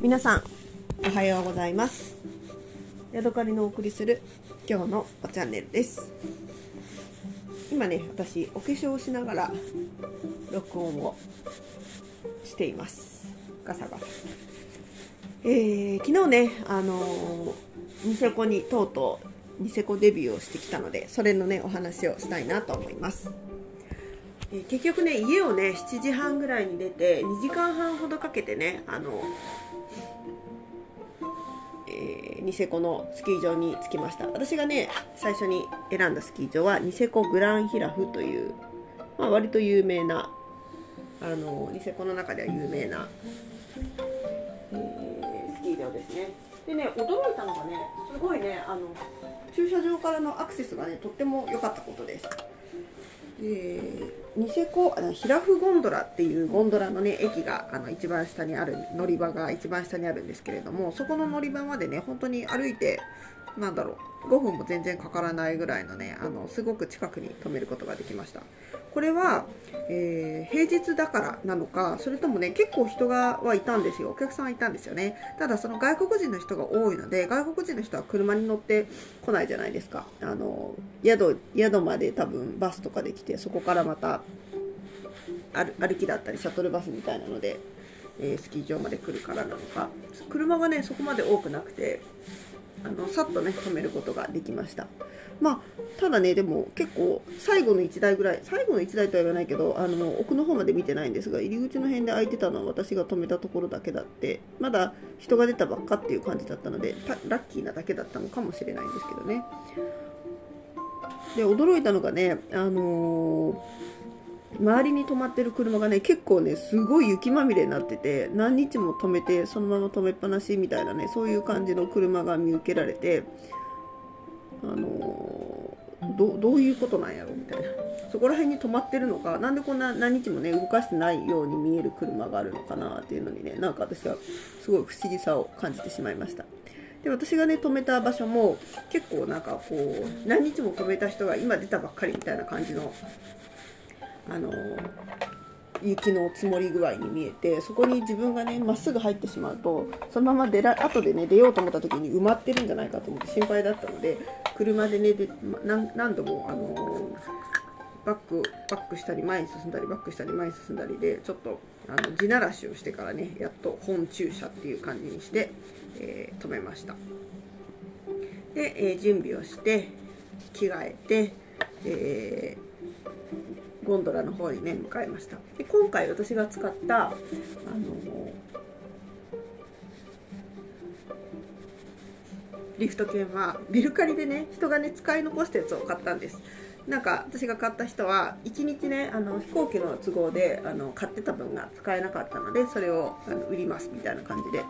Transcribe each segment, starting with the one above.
皆さんおはようございます。ヤドカリのお送りする今日のおチャンネルです。今ね私お化粧をしながら録音をしています。ガサガサ。えー、昨日ねあのー、ニセコにとうとうニセコデビューをしてきたのでそれのねお話をしたいなと思います。え結局ね家をね7時半ぐらいに出て2時間半ほどかけてねあのえー、ニセコのスキー場に着きました。私がね最初に選んだスキー場はニセコグランヒラフという、まあ、割と有名なあのニセコの中では有名な、えー、スキー場ですね。でね驚いたのがねすごいねあの駐車場からのアクセスがねとっても良かったことです。えー、ニセコあのヒラフゴンドラっていうゴンドラのね駅があの一番下にある乗り場が一番下にあるんですけれどもそこの乗り場までね本当に歩いてなんだろう5分も全然かからないぐらいのねあのすごく近くに止めることができました。これは、えー、平日だからなのかそれともね結構人がはいたんですよ。お客さんはいたんですよね。ただその外国人の人が多いので外国人の人は車に乗ってこないじゃないですか。あの宿宿まで多分バスとかで来てそこからまた歩きだったりシャトルバスみたいなので、えー、スキー場まで来るからなのか。車がねそこまで多くなくてあのさっとね止めることができました。まあただねでも結構最後の1台ぐらい最後の1台とは言わないけどあの奥の方まで見てないんですが入り口の辺で空いてたのは私が止めたところだけだってまだ人が出たばっかっていう感じだったのでラッキーなだけだったのかもしれないんですけどね。で驚いたのがねあのー周りに止まってる車がね結構ねすごい雪まみれになってて何日も止めてそのまま止めっぱなしみたいなねそういう感じの車が見受けられてあのー、どういうことなんやろ？みたいな。そこら辺に止まってるのか何でこんな何日もね動かしてないように見える車があるのかなっていうのにねなんか私はすごい不思議さを感じてしまいました。で私がね止めた場所も結構なんかこう何日も止めた人が今出たばっかりみたいな感じのあの雪の積もり具合に見えてそこに自分がねまっすぐ入ってしまうとそのまま出ら後でね出ようと思った時に埋まってるんじゃないかと思って心配だったので車でねで何度もあのバックバックしたり前に進んだりバックしたり前に進んだりでちょっとあの地ならしをしてからねやっと本駐車っていう感じにして、えー、止めました。で、えー、準備をして着替えて、えーゴンドラの方にね向かいました。で今回私が使ったあのリフト券はメルカリでね人がね使い残したやつを買ったんです。なんか私が買った人は1日ねあの飛行機の都合であの買ってた分が使えなかったのでそれをあの売りますみたいな感じで、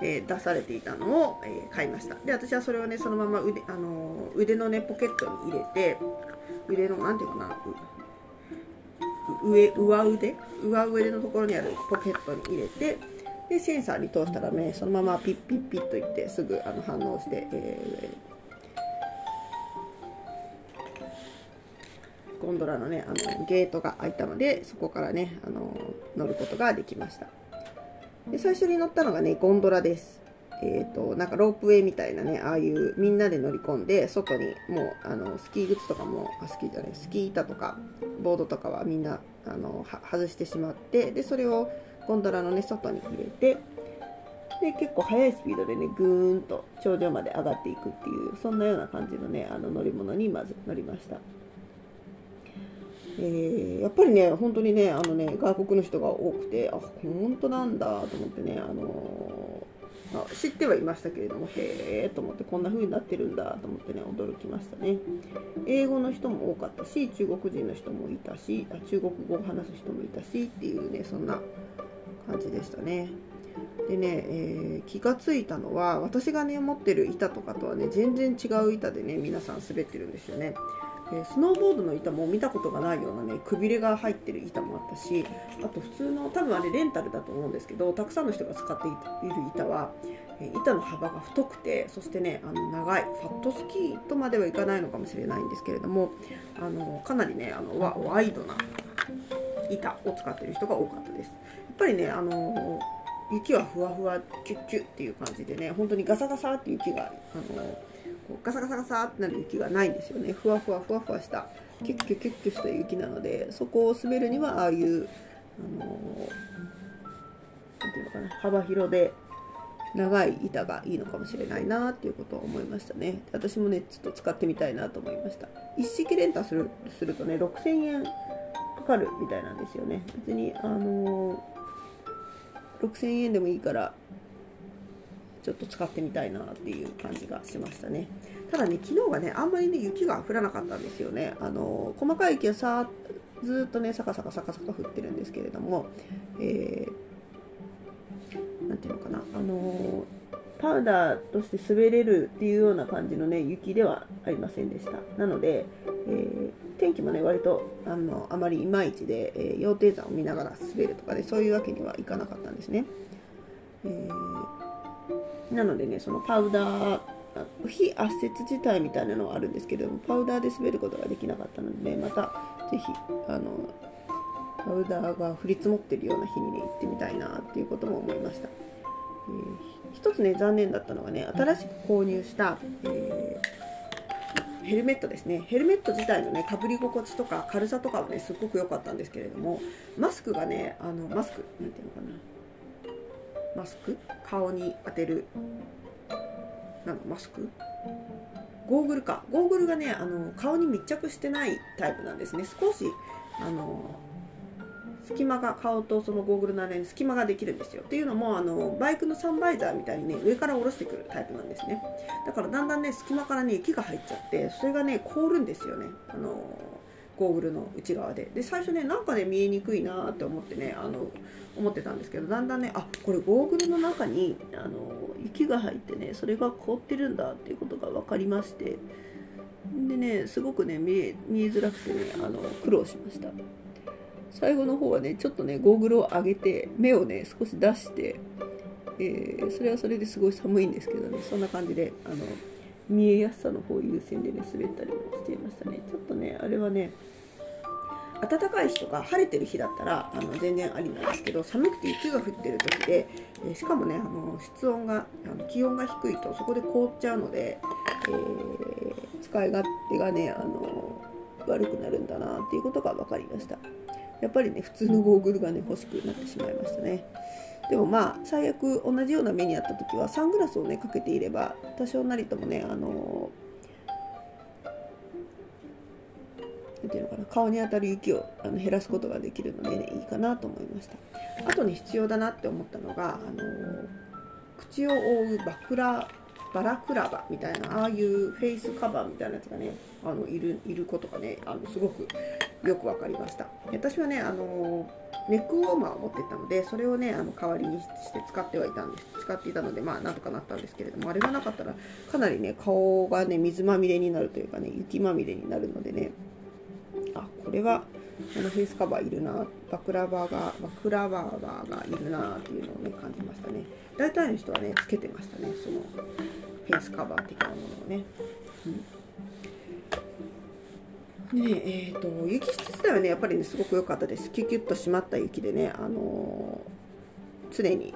えー、出されていたのを、えー、買いました。で私はそれをねそのまま腕あの腕のねポケットに入れて腕の何ていうかな上上腕？上腕のところにあるポケットに入れてでセンサーに通したらねそのままピッピッピッといってすぐあの反応して、えー、ゴンドラのねあのゲートが開いたのでそこからねあの乗ることができました。で最初に乗ったのがねゴンドラです。えーと、なんかロープウェイみたいなねああいうみんなで乗り込んで外にもうあのスキー靴とかもあスキーじゃないスキー板とかボードとかはみんなあの外してしまってでそれをゴンドラのね外に入れてで結構速いスピードでねぐーんと頂上まで上がっていくっていうそんなような感じのねあの乗り物にまず乗りました。えー、やっぱりね、本当にね、あのね、外国の人が多くて、あ、本当なんだと思ってね、あのあ知ってはいましたけれどもへえと思ってこんな風になってるんだと思ってね驚きましたね。英語の人も多かったし中国人の人もいたし中国語を話す人もいたしっていうねそんな感じでしたね。でね、えー、気がついたのは私がね持ってる板とかとはね全然違う板でね皆さん滑ってるんですよね。えスノーボードの板も見たことがないようなねくびれが入ってる板もあったしあと普通の多分あれレンタルだと思うんですけどたくさんの人が使っている板は、板の幅が太くてそしてねあの長いファットスキーとまではいかないのかもしれないんですけれどもあのかなりねあのワワイドな板を使ってる人が多かったです。やっぱりねあの雪はふわふわキュッキュッっていう感じでね本当にガサガサって雪があのこうガサガサガサってなる雪がないんですよね。ふわふわふわふわしたキュッキュキュッキュした雪なのでそこを滑るにはああいうあのなんていうのかな幅広で長い板がいいのかもしれないなっていうことを思いましたね。私もねちょっと使ってみたいなと思いました。一式レンタするするとね6000円かかるみたいなんですよね。別にあの6000円でもいいからちょっと使ってみたいなっていう感じがしましたね。ただね昨日はねあんまりね雪が降らなかったんですよね。あの細かい雪はさずっとねサカサカサカサカ降ってるんですけれども、えー、なんていうのかな。あのパウダーとして滑れるっていうような感じのね雪ではありませんでした。なので、えー、天気もね割とあのあまりいまいちで、えー、羊蹄山を見ながら滑るとかでそういうわけにはいかなかったんですね、えー、なのでねそのパウダー非圧雪自体みたいなのはあるんですけれどもパウダーで滑ることができなかったので、またぜひあのパウダーが降り積もってるような日にね行ってみたいなっていうことも思いました、えー、一つね残念だったのがね新しく購入した、えー、ヘルメットですね。ヘルメット自体のねかぶり心地とか軽さとかはねすっごく良かったんですけれどもマスクがねあのマスクなんていうのかな。マスク？顔に当てる。なんマスク？ゴーグルか。ゴーグルがねあの顔に密着してないタイプなんですね。少しあの隙間が顔とそのゴーグルの間に隙間ができるんですよ。っていうのもあのバイクのサンバイザーみたいにね上から下ろしてくるタイプなんですね。だからだんだんね隙間からね雪が入っちゃってそれがね凍るんですよね。あのゴーグルの内側で。で最初ねなんかね見えにくいなって思ってねあの思ってたんですけどだんだんねあこれゴーグルの中にあの雪が入ってねそれが凍ってるんだっていうことが分かりまして。でねすごくね見えづらくてねあの苦労しました。最後の方はねちょっとねゴーグルを上げて目をね少し出して、えー、それはそれですごい寒いんですけどねそんな感じであの見えやすさの方優先でね滑ったりもしていましたね。ちょっとねあれはね暖かい日とか晴れてる日だったらあの全然ありなんですけど寒くて雪が降ってる時で、えしかもねあの室温があの気温が低いとそこで凍っちゃうので、えー、使い勝手がねあの悪くなるんだなっていうことが分かりました。やっぱりね普通のゴーグルがね欲しくなってしまいましたね。でもまあ最悪同じような目にあった時はサングラスをねかけていれば多少なりともねあのなんていうのかな顔に当たる雪をあの減らすことができるので、ね、いいかなと思いました。あとに必要だなって思ったのが、あの口を覆うバクラバラクラバみたいなああいうフェイスカバーみたいなやつがねあのいるいることがねあのすごくよく分かりました。私はねあのネックウォーマーを持ってたのでそれをねあの代わりにして使ってはいたんです。使っていたのでまあなんとかなったんですけれどもあれがなかったらかなりね顔がね水まみれになるというかね雪まみれになるのでね。あこれはこのフェイスカバーいるな。バクラバーがバクラバーがいるなっていうのをね感じましたね。大体の人はねつけてましたねそのフェイスカバー的なものをね、うん、ねえーと、雪質自体はねやっぱりねすごく良かったです。キュキュッと締まった雪でねあのー、常に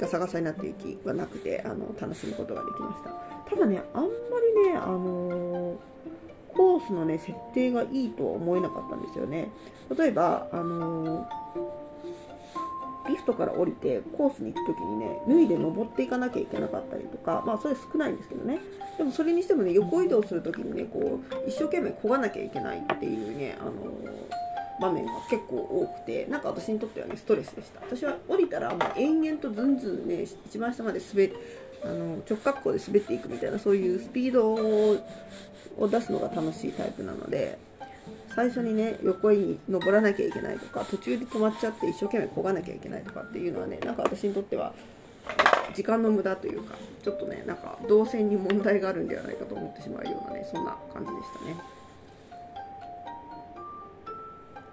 ガサガサになった雪はなくてあの楽しむことができました。ただねあんまりねあのーコースのね設定がいいとは思えなかったんですよね。例えばあのー、リフトから降りてコースに行く時にね脱いで登っていかなきゃいけなかったりとかまあそれ少ないんですけどね。でもそれにしてもね横移動する時にねこう一生懸命漕がなきゃいけないっていうねあのー場面が結構多くてなんか私にとってはねストレスでした私は降りたらもう延々とずんずんね一番下まで滑あの直角行で滑っていくみたいなそういうスピードを出すのが楽しいタイプなので最初にね横に登らなきゃいけないとか途中で止まっちゃって一生懸命漕がなきゃいけないとかっていうのはねなんか私にとっては時間の無駄というかちょっとねなんか動線に問題があるんではないかと思ってしまうようなねそんな感じでしたね。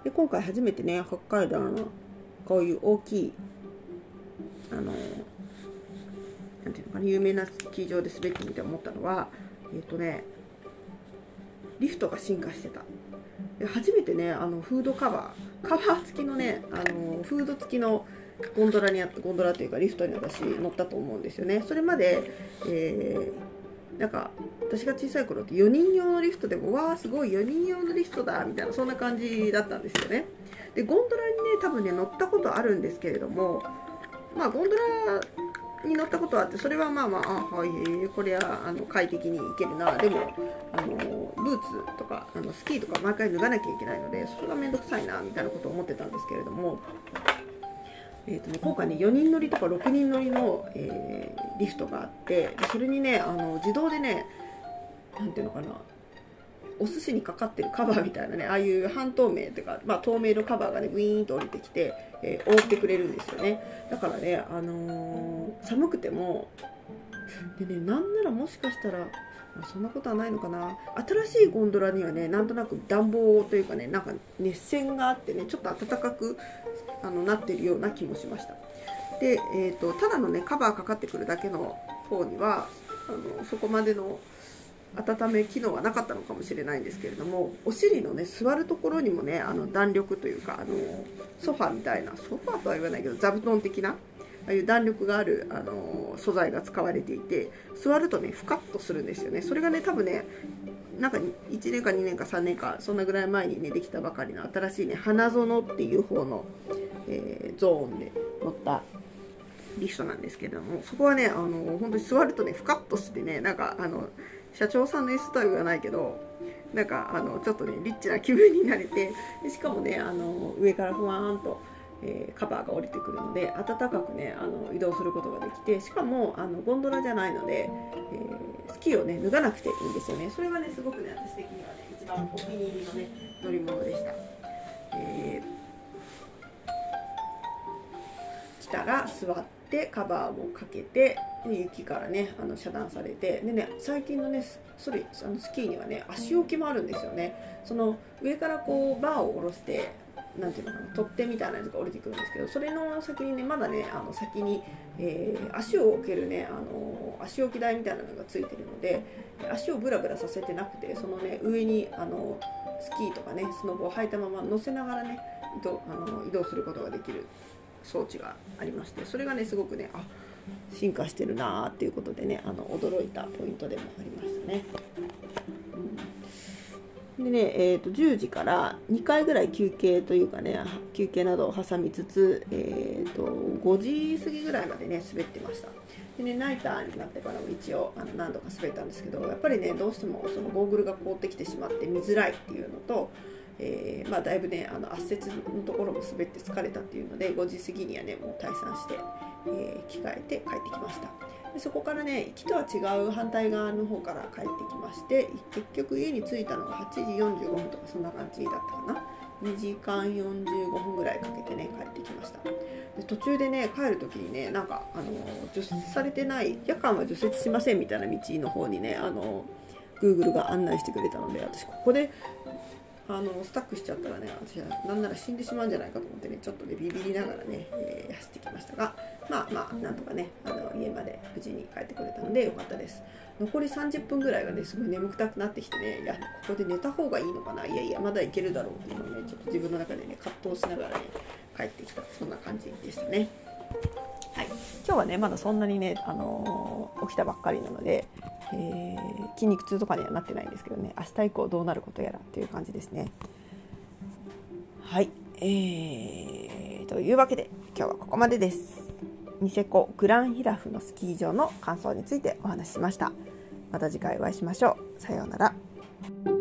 で今回初めてね北海道のこういう大きいあのなんていうのかな有名なスキー場で滑ってみて思ったのはえっ、ー、とねリフトが進化してた。初めてねあのフードカバーカバー付きのねあのフード付きのゴンドラにあゴンドラというかリフトに私乗ったと思うんですよね。それまで、えー、なんか私が小さい頃って4人用のリフトでもわあすごい4人用のリフトだみたいなそんな感じだったんですよね。でゴンドラにね多分ね乗ったことあるんですけれどもまあゴンドラに乗ったことはあってそれはまあまああはいこれはあの快適に行けるなでもあのブーツとかあのスキーとか毎回脱がなきゃいけないのでそれが面倒くさいなみたいなことを思ってたんですけれども、えーと、今回ね4人乗りとか6人乗りの、えー、リフトがあってそれにねあの自動でね何ていうのかなお寿司にかかってるカバーみたいなねああいう半透明というか、まあ、透明のカバーがねウィーンと降りてきて、えー、覆ってくれるんですよね。だからね、あのー、寒くてもでねなんならもしかしたらそんなことはないのかな。新しいゴンドラにはねなんとなく暖房というかねなんか熱線があってねちょっと暖かくあのなってるような気もしました。で、えーと、ただのねカバーかかってくるだけの方にはあのそこまでの温め機能はなかったのかもしれないんですけれどもお尻のね座るところにもねあの弾力というかあのソファみたいなソファとは言わないけど座布団的なああいう弾力があるあの素材が使われていて座るとねふかっとするんですよね。それがね多分ねなんか1年か2年か3年かそんなぐらい前にねできたばかりの新しいね花園っていう方の、えー、ゾーンで乗ったリフトなんですけれどもそこはねあの本当に座るとねふかっとしてねなんかあの社長さんの椅子とは言わないけどなんかあのちょっとねリッチな気分になれてでしかもねあの上からふわーんと、えー、カバーが降りてくるので暖かくねあの移動することができてしかもあのゴンドラじゃないので、えー、スキーをね脱がなくていいんですよねそれがねすごくね私的にはね一番お気に入りのね乗り物でした。えー、来たら座ってカバーをかけて雪からねあの遮断されてでね最近のねそれあのスキーにはね足置きもあるんですよね。その上からこうバーを下ろしてなんていうのかな取っ手みたいなやつが降りてくるんですけどそれの先にねまだねあの先に、えー、足を置けるねあの足置き台みたいなのがついてるので足をブラブラさせてなくてそのね上にあのスキーとかねスノボを履いたまま乗せながらね移動あの移動することができる。装置がありましてそれがねすごくねあ進化してるなーっていうことでねあの驚いたポイントでもありましたね。でね、えーと、10時から2回ぐらい休憩というかね休憩などを挟みつつ、えーと、5時過ぎぐらいまでね滑ってました。でね、ナイターになってからも一応あの何度か滑ったんですけどやっぱりねどうしてもそのゴーグルが凍ってきてしまって見づらいっていうのとえー、まあ、だいぶねあの圧雪のところも滑って疲れたっていうので5時過ぎにはねもう退散して、えー、着替えて帰ってきました。でそこからね行きとは違う反対側の方から帰ってきまして結局家に着いたのが8時45分とかそんな感じだったかな。2時間45分ぐらいかけてね帰ってきました。で途中でね帰る時にねなんかあの除雪されてない夜間は除雪しませんみたいな道の方にねあの Google が案内してくれたので私ここであのスタックしちゃったらね私はなんなら死んでしまうんじゃないかと思ってねちょっとねビビりながらね、えー、走ってきましたがまあまあなんとかねあの家まで無事に帰ってくれたのでよかったです。残り30分ぐらいがねすごい眠くたくなってきてねいやここで寝た方がいいのかな？いやいやまだいけるだろうっていうのをねちょっと自分の中でね葛藤しながらね帰ってきた。そんな感じでしたね。はい、今日はねまだそんなにね、あのー、起きたばっかりなので、えー、筋肉痛とかにはなってないんですけどね明日以降どうなることやらっていう感じですね。はい、えー、というわけで今日はここまでです。ニセコグランヒラフのスキー場の感想についてお話ししました。また次回お会いしましょう。さようなら。